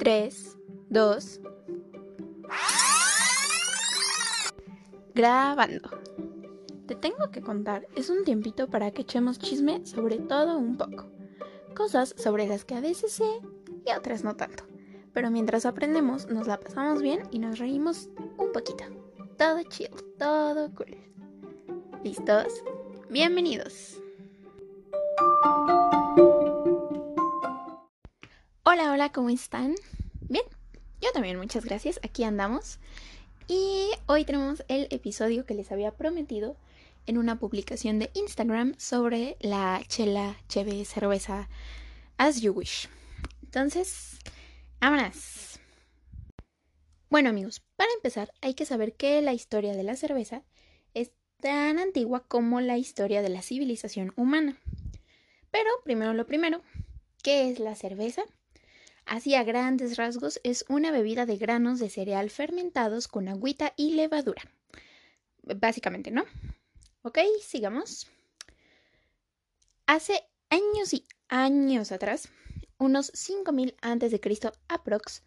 3, 2. Grabando. Te tengo que contar, es un tiempito para que echemos chisme sobre todo un poco. Cosas sobre las que a veces sé y otras no tanto. Pero mientras aprendemos, nos la pasamos bien y nos reímos un poquito. Todo chill, todo cool. ¿Listos? Bienvenidos. Hola, hola, ¿cómo están? Yo también, muchas gracias. Aquí andamos. Y hoy tenemos el episodio que les había prometido en una publicación de Instagram sobre la chela, cheve, cerveza, as you wish. Entonces, vámonos. Bueno amigos, para empezar hay que saber que la historia de la cerveza es tan antigua como la historia de la civilización humana. Pero primero lo primero, ¿qué es la cerveza? Así a grandes rasgos es una bebida de granos de cereal fermentados con agüita y levadura. Básicamente, ¿no? Ok, sigamos. Hace años y años atrás, unos 5000 antes de aprox,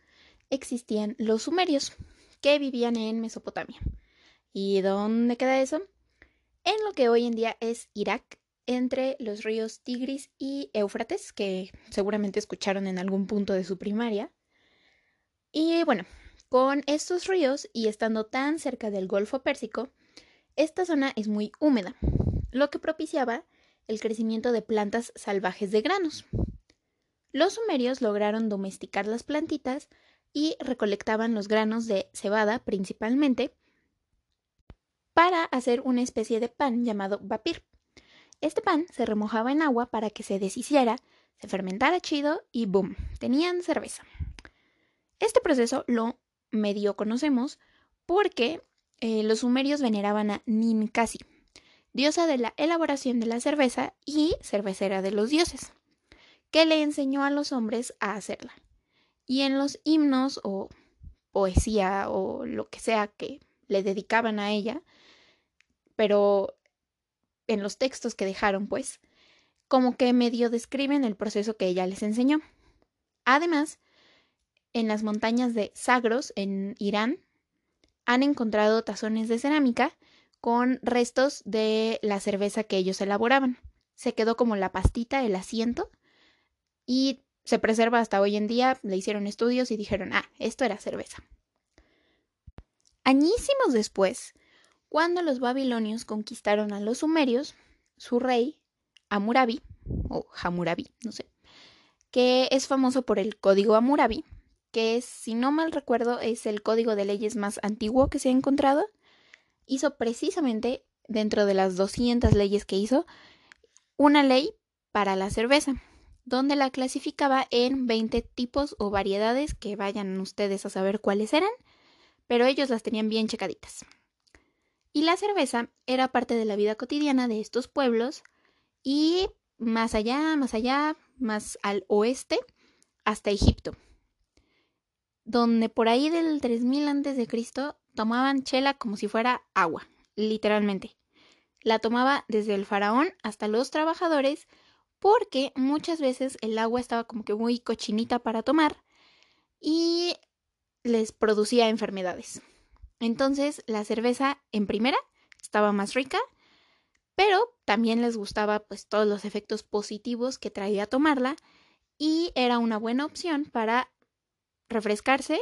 existían los sumerios que vivían en Mesopotamia. ¿Y dónde queda eso? En lo que hoy en día es Irak entre los ríos Tigris y Éufrates, que seguramente escucharon en algún punto de su primaria. Y bueno, con estos ríos y estando tan cerca del Golfo Pérsico, esta zona es muy húmeda, lo que propiciaba el crecimiento de plantas salvajes de granos. Los sumerios lograron domesticar las plantitas y recolectaban los granos de cebada principalmente para hacer una especie de pan llamado bapir. Este pan se remojaba en agua para que se deshiciera, se fermentara chido y ¡boom! Tenían cerveza. Este proceso lo medio conocemos porque eh, los sumerios veneraban a Ninkasi, diosa de la elaboración de la cerveza y cervecera de los dioses, que le enseñó a los hombres a hacerla. Y en los himnos o poesía o lo que sea que le dedicaban a ella, pero en los textos que dejaron, pues, como que medio describen el proceso que ella les enseñó. Además, en las montañas de Sagros, en Irán, han encontrado tazones de cerámica con restos de la cerveza que ellos elaboraban. Se quedó como la pastita, el asiento, y se preserva hasta hoy en día. Le hicieron estudios y dijeron, ah, esto era cerveza. Añísimos después, cuando los babilonios conquistaron a los sumerios, su rey, Amurabi, o Hammurabi, no sé, que es famoso por el código Amurabi, que es, si no mal recuerdo, es el código de leyes más antiguo que se ha encontrado, hizo precisamente, dentro de las 200 leyes que hizo, una ley para la cerveza, donde la clasificaba en 20 tipos o variedades que vayan ustedes a saber cuáles eran, pero ellos las tenían bien checaditas. Y la cerveza era parte de la vida cotidiana de estos pueblos y más allá, más allá, más al oeste, hasta Egipto, donde por ahí del 3000 antes de Cristo tomaban chela como si fuera agua, literalmente. La tomaba desde el faraón hasta los trabajadores porque muchas veces el agua estaba como que muy cochinita para tomar y les producía enfermedades. Entonces la cerveza en primera estaba más rica, pero también les gustaba pues todos los efectos positivos que traía tomarla y era una buena opción para refrescarse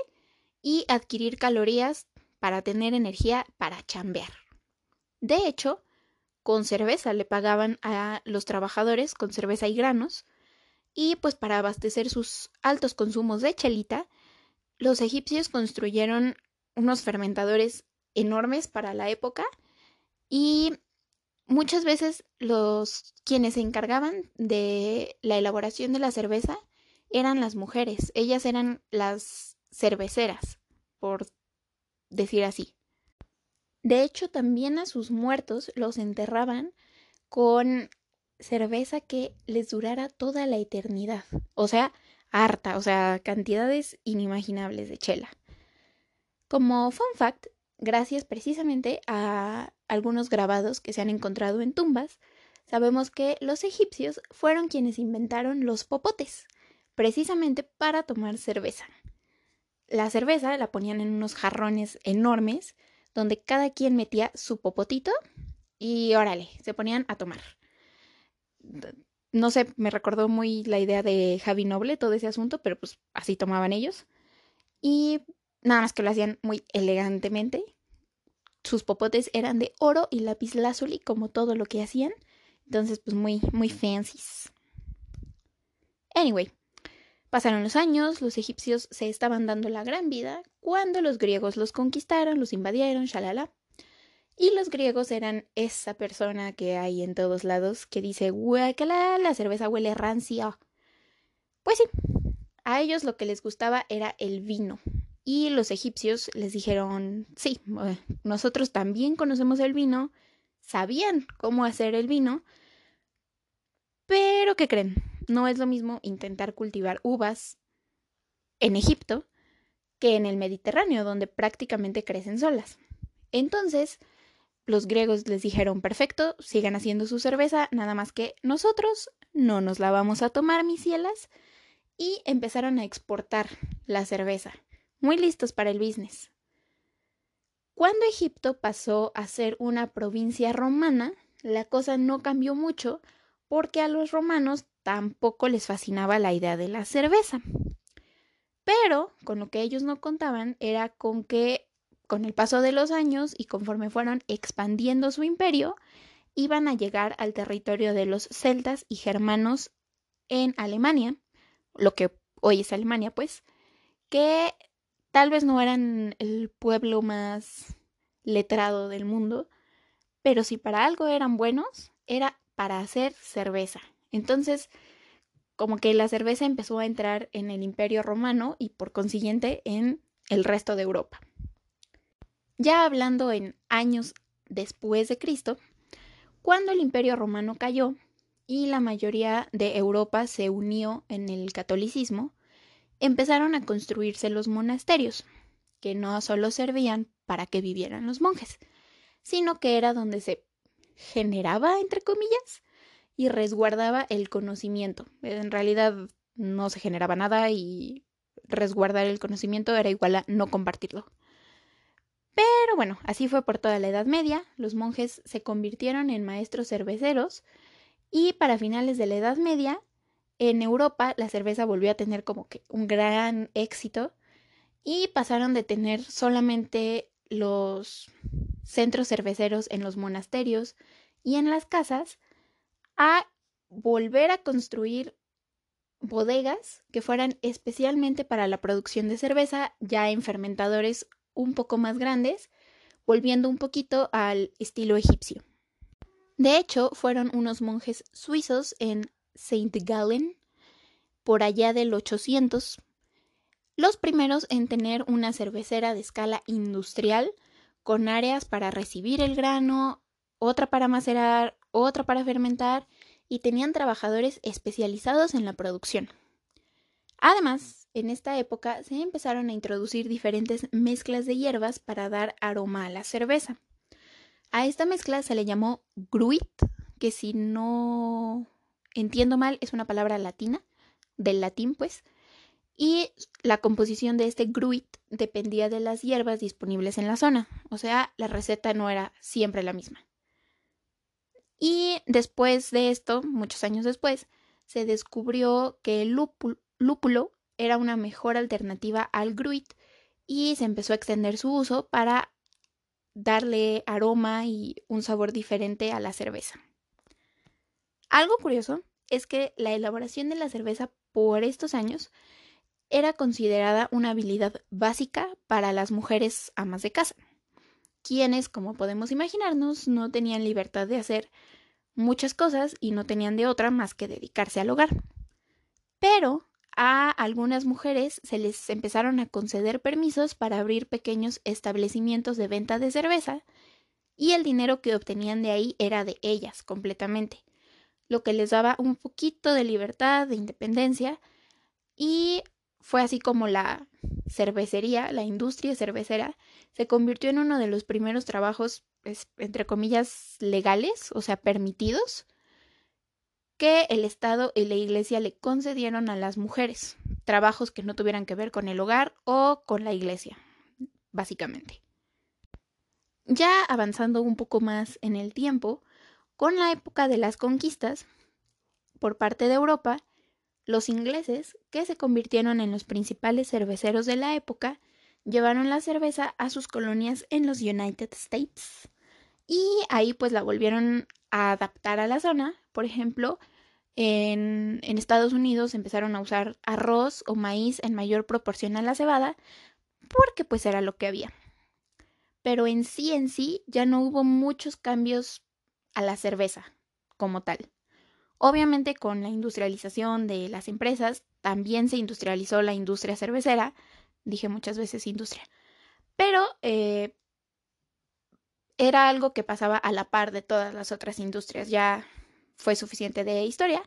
y adquirir calorías para tener energía para chambear. De hecho, con cerveza le pagaban a los trabajadores con cerveza y granos y pues para abastecer sus altos consumos de chelita, los egipcios construyeron unos fermentadores enormes para la época y muchas veces los quienes se encargaban de la elaboración de la cerveza eran las mujeres, ellas eran las cerveceras, por decir así. De hecho, también a sus muertos los enterraban con cerveza que les durara toda la eternidad, o sea, harta, o sea, cantidades inimaginables de chela. Como fun fact, gracias precisamente a algunos grabados que se han encontrado en tumbas, sabemos que los egipcios fueron quienes inventaron los popotes, precisamente para tomar cerveza. la cerveza la ponían en unos jarrones enormes donde cada quien metía su popotito y órale, se ponían a tomar. No sé, me recordó muy la idea de Javi Noble, todo ese asunto, pero pues así tomaban ellos. Y nada más que lo hacían muy elegantemente. Sus popotes eran de oro y lápiz lazuli, como todo lo que hacían. Entonces, pues muy, muy fancies. Anyway, pasaron los años, los egipcios se estaban dando la gran vida cuando los griegos los conquistaron, los invadieron, shalala. Y los griegos eran esa persona que hay en todos lados que dice, guacala, la cerveza huele rancia. Pues sí, a ellos lo que les gustaba era el vino. Y los egipcios les dijeron, sí, eh, nosotros también conocemos el vino, sabían cómo hacer el vino, pero ¿qué creen? No es lo mismo intentar cultivar uvas en Egipto que en el Mediterráneo, donde prácticamente crecen solas. Entonces, los griegos les dijeron, perfecto, sigan haciendo su cerveza, nada más que nosotros no nos la vamos a tomar, mis cielas, y empezaron a exportar la cerveza, muy listos para el business. Cuando Egipto pasó a ser una provincia romana, la cosa no cambió mucho porque a los romanos tampoco les fascinaba la idea de la cerveza. Pero con lo que ellos no contaban era con que con el paso de los años y conforme fueron expandiendo su imperio, iban a llegar al territorio de los celtas y germanos en Alemania, lo que hoy es Alemania, pues, que tal vez no eran el pueblo más letrado del mundo, pero si para algo eran buenos, era para hacer cerveza. Entonces, como que la cerveza empezó a entrar en el imperio romano y por consiguiente en el resto de Europa. Ya hablando en años después de Cristo, cuando el imperio romano cayó y la mayoría de Europa se unió en el catolicismo, empezaron a construirse los monasterios, que no solo servían para que vivieran los monjes, sino que era donde se generaba, entre comillas, y resguardaba el conocimiento. En realidad no se generaba nada y resguardar el conocimiento era igual a no compartirlo. Pero bueno, así fue por toda la Edad Media, los monjes se convirtieron en maestros cerveceros y para finales de la Edad Media, en Europa la cerveza volvió a tener como que un gran éxito y pasaron de tener solamente los centros cerveceros en los monasterios y en las casas a volver a construir bodegas que fueran especialmente para la producción de cerveza ya en fermentadores un poco más grandes, volviendo un poquito al estilo egipcio. De hecho, fueron unos monjes suizos en Saint Gallen, por allá del 800, los primeros en tener una cervecera de escala industrial, con áreas para recibir el grano, otra para macerar, otra para fermentar, y tenían trabajadores especializados en la producción. Además, en esta época se empezaron a introducir diferentes mezclas de hierbas para dar aroma a la cerveza. A esta mezcla se le llamó gruit, que si no entiendo mal es una palabra latina, del latín pues, y la composición de este gruit dependía de las hierbas disponibles en la zona, o sea, la receta no era siempre la misma. Y después de esto, muchos años después, se descubrió que el lúpulo, era una mejor alternativa al gruit y se empezó a extender su uso para darle aroma y un sabor diferente a la cerveza. Algo curioso es que la elaboración de la cerveza por estos años era considerada una habilidad básica para las mujeres amas de casa, quienes, como podemos imaginarnos, no tenían libertad de hacer muchas cosas y no tenían de otra más que dedicarse al hogar. Pero a algunas mujeres se les empezaron a conceder permisos para abrir pequeños establecimientos de venta de cerveza y el dinero que obtenían de ahí era de ellas completamente, lo que les daba un poquito de libertad, de independencia y fue así como la cervecería, la industria cervecera, se convirtió en uno de los primeros trabajos, entre comillas, legales, o sea, permitidos, que el Estado y la Iglesia le concedieron a las mujeres, trabajos que no tuvieran que ver con el hogar o con la iglesia, básicamente. Ya avanzando un poco más en el tiempo, con la época de las conquistas por parte de Europa, los ingleses, que se convirtieron en los principales cerveceros de la época, llevaron la cerveza a sus colonias en los United States. Y ahí pues la volvieron a adaptar a la zona. Por ejemplo, en, Estados Unidos empezaron a usar arroz o maíz en mayor proporción a la cebada, porque pues era lo que había. Pero en sí en sí ya no hubo muchos cambios a la cerveza como tal. Obviamente con la industrialización de las empresas también se industrializó la industria cervecera, dije muchas veces industria, pero eh, era algo que pasaba a la par de todas las otras industrias, ya fue suficiente de historia.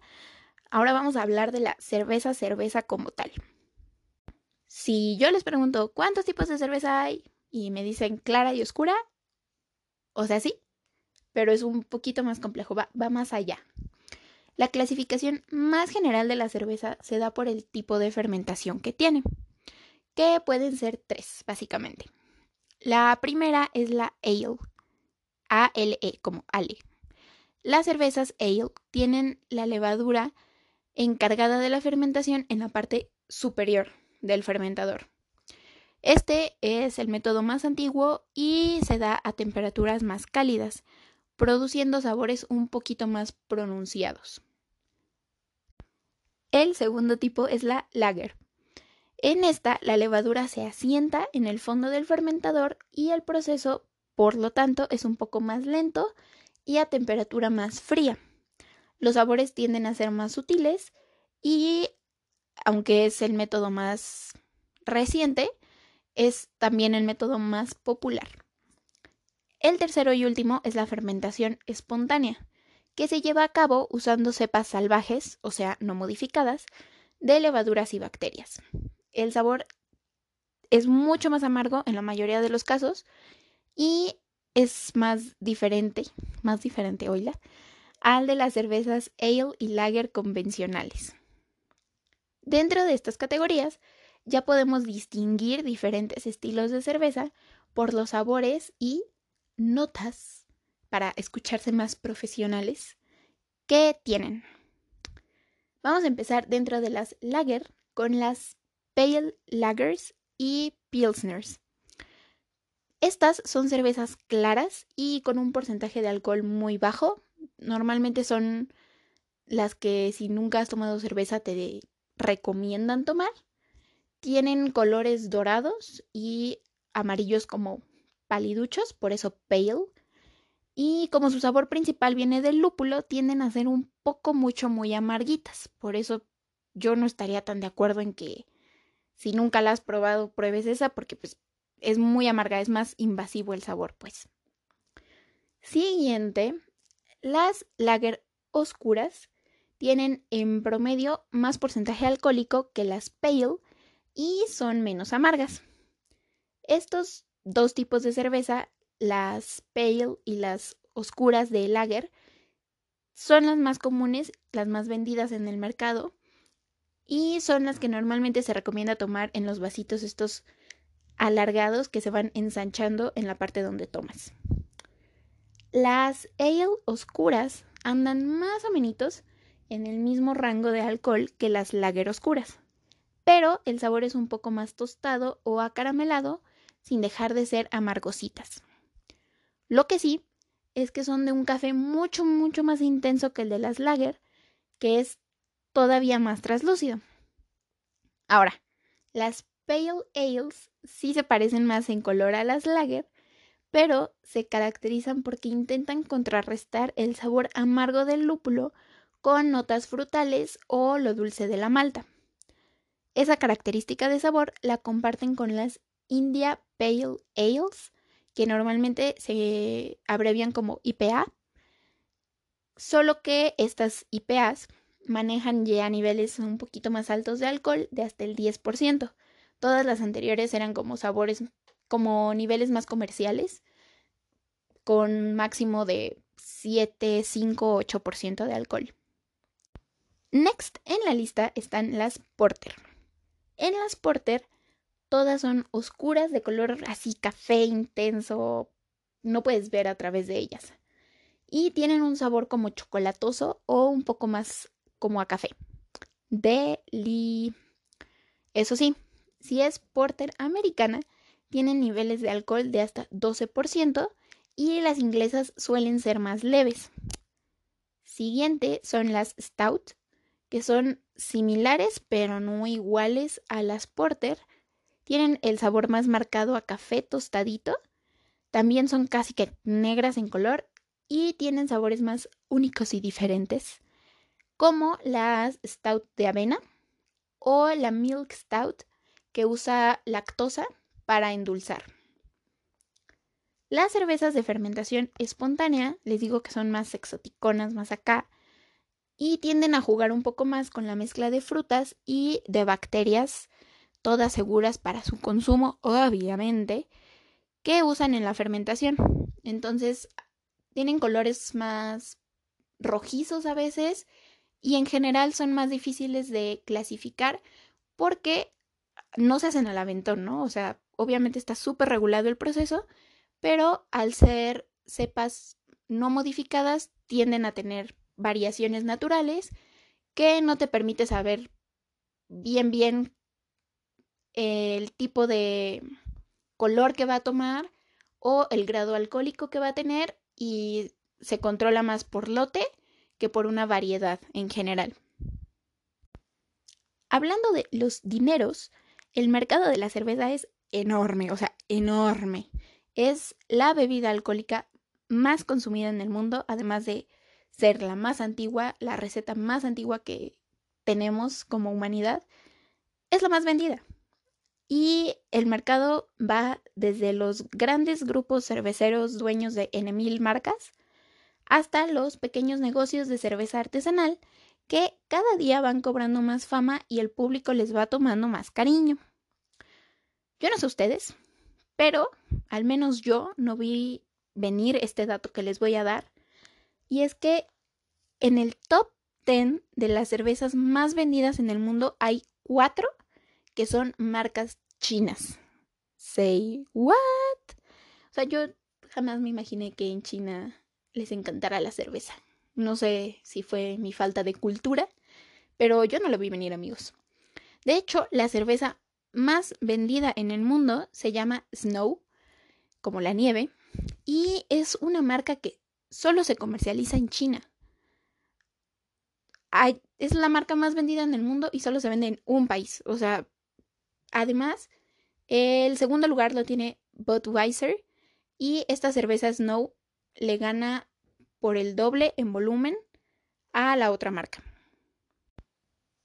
Ahora vamos a hablar de la cerveza, cerveza como tal. Si yo les pregunto cuántos tipos de cerveza hay y me dicen clara y oscura, o sea, sí, pero es un poquito más complejo, va, más allá. La clasificación más general de la cerveza se da por el tipo de fermentación que tiene, que pueden ser tres, básicamente. La primera es la ale, A-L-E, como ale. Las cervezas ale tienen la levadura encargada de la fermentación en la parte superior del fermentador. Este es el método más antiguo y se da a temperaturas más cálidas, produciendo sabores un poquito más pronunciados. El segundo tipo es la lager. En esta, la levadura se asienta en el fondo del fermentador y el proceso, por lo tanto, es un poco más lento y a temperatura más fría. Los sabores tienden a ser más sutiles y, aunque es el método más reciente, es también el método más popular. El tercero y último es la fermentación espontánea, que se lleva a cabo usando cepas salvajes, o sea, no modificadas, de levaduras y bacterias. El sabor es mucho más amargo en la mayoría de los casos y es más diferente, más diferente, oíla, al de las cervezas ale y lager convencionales. Dentro de estas categorías ya podemos distinguir diferentes estilos de cerveza por los sabores y notas para escucharse más profesionales que tienen. Vamos a empezar dentro de las lager con las pale lagers y pilsners. Estas son cervezas claras y con un porcentaje de alcohol muy bajo. Normalmente son las que si nunca has tomado cerveza te recomiendan tomar. Tienen colores dorados y amarillos como paliduchos, por eso pale. Y como su sabor principal viene del lúpulo, tienden a ser un poco mucho muy amarguitas. Por eso yo no estaría tan de acuerdo en que si nunca la has probado, pruebes esa, porque pues es muy amarga, es más invasivo el sabor, pues. Siguiente, las lager oscuras tienen en promedio más porcentaje alcohólico que las pale y son menos amargas. Estos dos tipos de cerveza, las pale y las oscuras de lager, son las más comunes, las más vendidas en el mercado y son las que normalmente se recomienda tomar en los vasitos estos alargados que se van ensanchando en la parte donde tomas. Las ale oscuras andan más o en el mismo rango de alcohol que las lager oscuras, pero el sabor es un poco más tostado o acaramelado sin dejar de ser amargositas. Lo que sí es que son de un café mucho, mucho más intenso que el de las lager, que es todavía más traslúcido. Ahora, las Pale Ales sí se parecen más en color a las lager, pero se caracterizan porque intentan contrarrestar el sabor amargo del lúpulo con notas frutales o lo dulce de la malta. Esa característica de sabor la comparten con las India Pale Ales, que normalmente se abrevian como IPA, solo que estas IPAs manejan ya niveles un poquito más altos de alcohol de hasta el 10%. Todas las anteriores eran como sabores, como niveles más comerciales, con máximo de 7, 5, 8% de alcohol. Next en la lista están las Porter. En las porter, todas son oscuras de color así café intenso, no puedes ver a través de ellas. Y tienen un sabor como chocolatoso o un poco más como a café. Deli. Eso sí, si es porter americana, tienen niveles de alcohol de hasta 12% y las inglesas suelen ser más leves. Siguiente son las stout, que son similares pero no iguales a las porter. Tienen el sabor más marcado a café tostadito. También son casi que negras en color y tienen sabores más únicos y diferentes, como las stout de avena o la milk stout, que usa lactosa para endulzar. Las cervezas de fermentación espontánea, les digo que son más exoticonas, más acá, y tienden a jugar un poco más con la mezcla de frutas y de bacterias, todas seguras para su consumo, obviamente, que usan en la fermentación. Entonces, tienen colores más rojizos a veces y en general son más difíciles de clasificar porque no se hacen al aventón, ¿no? O sea, obviamente está súper regulado el proceso, pero al ser cepas no modificadas tienden a tener variaciones naturales que no te permite saber bien bien el tipo de color que va a tomar o el grado alcohólico que va a tener y se controla más por lote que por una variedad en general. Hablando de los dineros, el mercado de la cerveza es enorme, o sea, enorme. Es la bebida alcohólica más consumida en el mundo, además de ser la más antigua, la receta más antigua que tenemos como humanidad, es la más vendida. Y el mercado va desde los grandes grupos cerveceros dueños de N mil marcas hasta los pequeños negocios de cerveza artesanal que cada día van cobrando más fama y el público les va tomando más cariño. Yo no sé ustedes, pero al menos yo no vi venir este dato que les voy a dar. Y es que en el top 10 de las cervezas más vendidas en el mundo hay cuatro que son marcas chinas. Say what? O sea, yo jamás me imaginé que en China les encantara la cerveza. No sé si fue mi falta de cultura, pero yo no lo vi venir, amigos. De hecho, la cerveza más vendida en el mundo se llama Snow, como la nieve, y es una marca que solo se comercializa en China. es la marca más vendida en el mundo y solo se vende en un país. O sea, además, el segundo lugar lo tiene Budweiser y esta cerveza Snow le gana por el doble en volumen a la otra marca.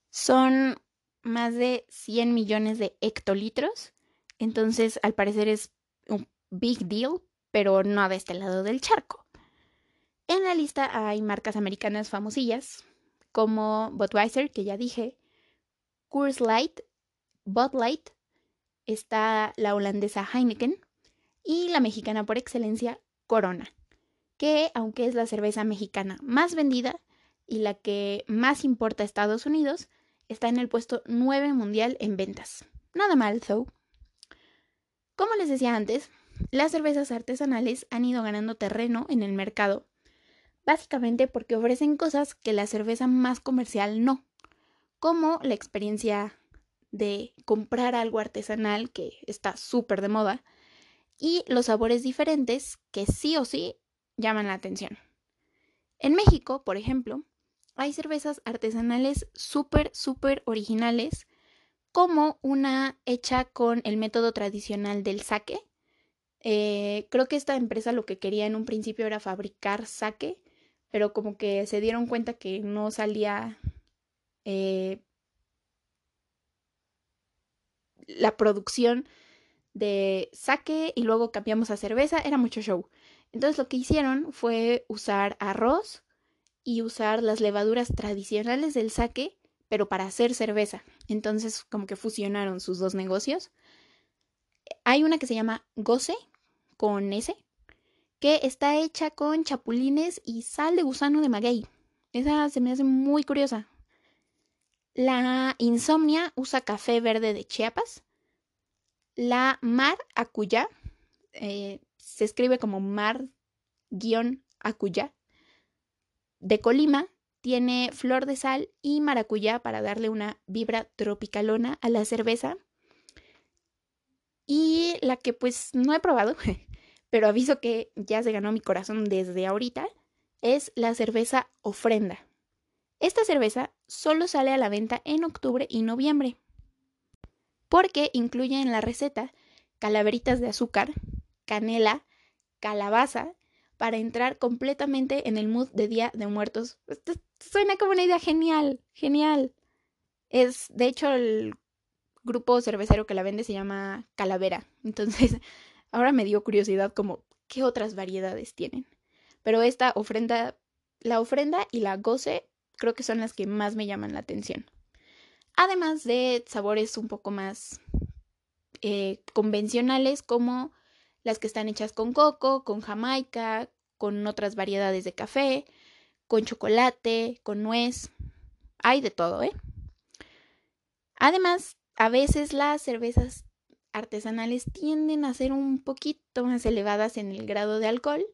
Son más de 100 millones de hectolitros. Entonces, al parecer es un big deal, pero no de este lado del charco. En la lista hay marcas americanas famosillas, como Budweiser, que ya dije, Coors Light, Bud Light, está la holandesa Heineken y la mexicana por excelencia, Corona, que aunque es la cerveza mexicana más vendida y la que más importa a Estados Unidos, está en el puesto 9 mundial en ventas. Nada mal, though. Como les decía antes, las cervezas artesanales han ido ganando terreno en el mercado, básicamente porque ofrecen cosas que la cerveza más comercial no, como la experiencia de comprar algo artesanal que está súper de moda y los sabores diferentes que sí o sí llaman la atención. En México, por ejemplo, hay cervezas artesanales súper, súper originales, como una hecha con el método tradicional del sake. Eh, creo que esta empresa lo que quería en un principio era fabricar sake, pero como que se dieron cuenta que no salía eh, la producción de sake y luego cambiamos a cerveza, era mucho show. Entonces lo que hicieron fue usar arroz, y usar las levaduras tradicionales del sake, pero para hacer cerveza. Entonces, como que fusionaron sus dos negocios. Hay una que se llama Goce, con S, que está hecha con chapulines y sal de gusano de maguey. Esa se me hace muy curiosa. La insomnia usa café verde de Chiapas. La mar acuyá eh, se escribe como mar-acuyá de Colima. Tiene flor de sal y maracuyá para darle una vibra tropicalona a la cerveza. Y la que pues no he probado, pero aviso que ya se ganó mi corazón desde ahorita, es la cerveza ofrenda. Esta cerveza solo sale a la venta en octubre y noviembre, porque incluye en la receta calaveritas de azúcar, canela, calabaza, para entrar completamente en el mood de Día de Muertos. Esto suena como una idea genial, genial. Es, de hecho, el grupo cervecero que la vende se llama Calavera. Entonces, ahora me dio curiosidad como qué otras variedades tienen. Pero esta ofrenda, la ofrenda y la goce creo que son las que más me llaman la atención. Además de sabores un poco más eh, convencionales como las que están hechas con coco, con jamaica, con otras variedades de café, con chocolate, con nuez. Hay de todo, ¿eh? Además, a veces las cervezas artesanales tienden a ser un poquito más elevadas en el grado de alcohol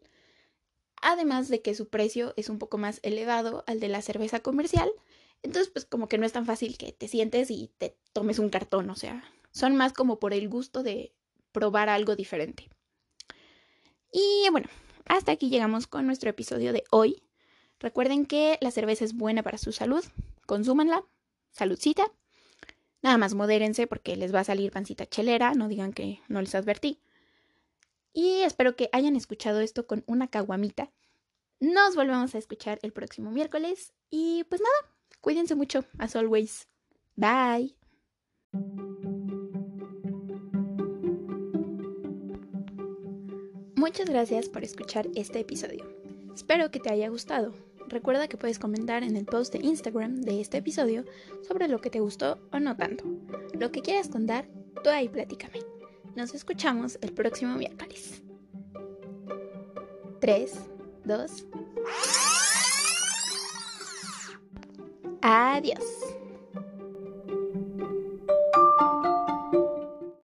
además de que su precio es un poco más elevado al de la cerveza comercial. Entonces, pues como que no es tan fácil que te sientes y te tomes un cartón, o sea, son más como por el gusto de probar algo diferente. Y bueno, hasta aquí llegamos con nuestro episodio de hoy. Recuerden que la cerveza es buena para su salud, consúmanla, saludcita. Nada más modérense porque les va a salir pancita chelera, no digan que no les advertí. Y espero que hayan escuchado esto con una caguamita. Nos volvemos a escuchar el próximo miércoles. Y pues nada, cuídense mucho, as always. Bye. Muchas gracias por escuchar este episodio. Espero que te haya gustado. Recuerda que puedes comentar en el post de Instagram de este episodio sobre lo que te gustó o no tanto. Lo que quieras contar, tú ahí platícame. Nos escuchamos el próximo miércoles. 3, 2. Adiós.